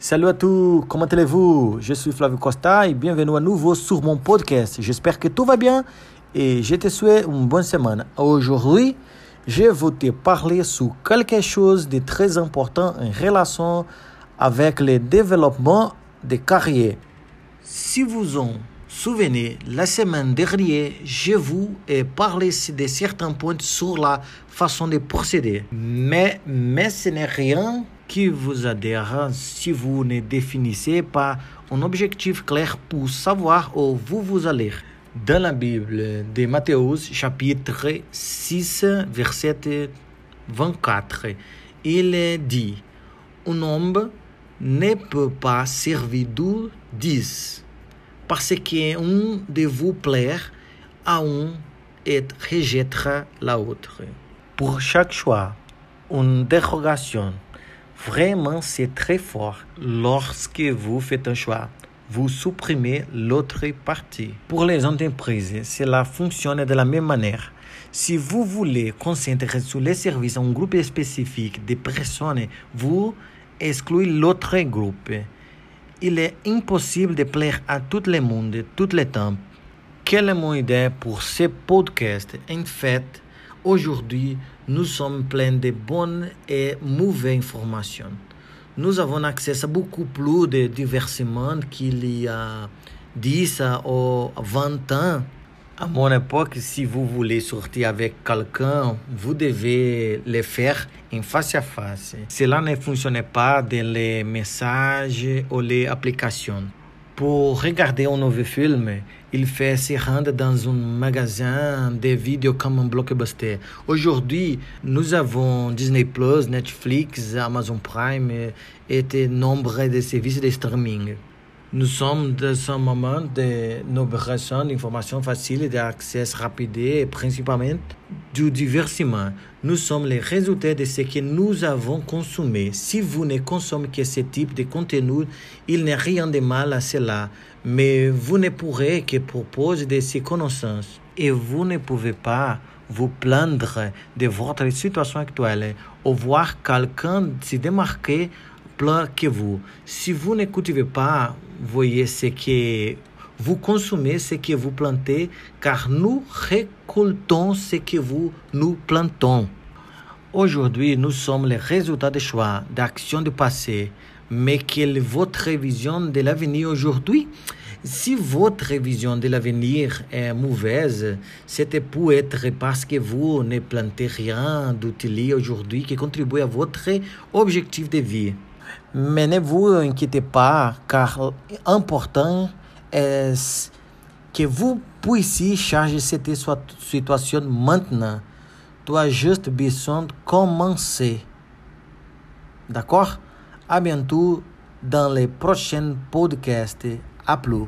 Salut à tous, comment allez-vous? Je suis Flavio Costa et bienvenue à nouveau sur mon podcast. J'espère que tout va bien et je te souhaite une bonne semaine. Aujourd'hui, je vais te parler sur quelque chose de très important en relation avec le développement de carrière. Si vous en souvenez, la semaine dernière, je vous ai parlé de certains points sur la façon de procéder. Mais, mais ce n'est rien qui vous adhère si vous ne définissez pas un objectif clair pour savoir où vous vous allez. Dans la Bible de Matthieu, chapitre 6, verset 24, il dit Un homme ne peut pas servir deux dix, parce qu'un de vous plaire à un et rejettera l'autre. Pour chaque choix, une dérogation Vraiment, c'est très fort. Lorsque vous faites un choix, vous supprimez l'autre partie. Pour les entreprises, cela fonctionne de la même manière. Si vous voulez concentrer sur les services à un groupe spécifique de personnes, vous excluez l'autre groupe. Il est impossible de plaire à tout le monde tout le temps. Quelle est mon idée pour ce podcast? En fait, Aujourd'hui, nous sommes pleins de bonnes et mauvaises informations. Nous avons accès à beaucoup plus de divertissements qu'il y a 10 ou 20 ans. À mon époque, si vous voulez sortir avec quelqu'un, vous devez le faire en face à face. Cela ne fonctionnait pas dans les messages ou les applications. Pour regarder un nouveau film, il fait se rendre dans un magasin de vidéos comme un blockbuster. Aujourd'hui, nous avons Disney Plus, Netflix, Amazon Prime et de nombreux services de streaming. Nous sommes dans un moment de nouvelles d'informations faciles, d'accès rapide et principalement du divertissement. Nous sommes les résultats de ce que nous avons consommé. Si vous ne consommez que ce type de contenu, il n'y a rien de mal à cela, mais vous ne pourrez que proposer de ces connaissances et vous ne pouvez pas vous plaindre de votre situation actuelle ou voir quelqu'un se démarquer plus que vous. Si vous ne cultivez pas, voyez ce que vous consommez, ce que vous plantez, car nous récoltons ce que vous nous plantons. Aujourd'hui, nous sommes les résultats des choix, d'actions du passé. Mais quelle est votre vision de l'avenir aujourd'hui? Si votre vision de l'avenir est mauvaise, c'est pour être parce que vous ne plantez rien d'utile aujourd'hui qui contribue à votre objectif de vie. Mais ne vous inquiétez pas, car important est que vous puissiez changer cette situation maintenant. As juste besoin commencer. D'accord? À bientôt dans les prochains podcasts. À plus.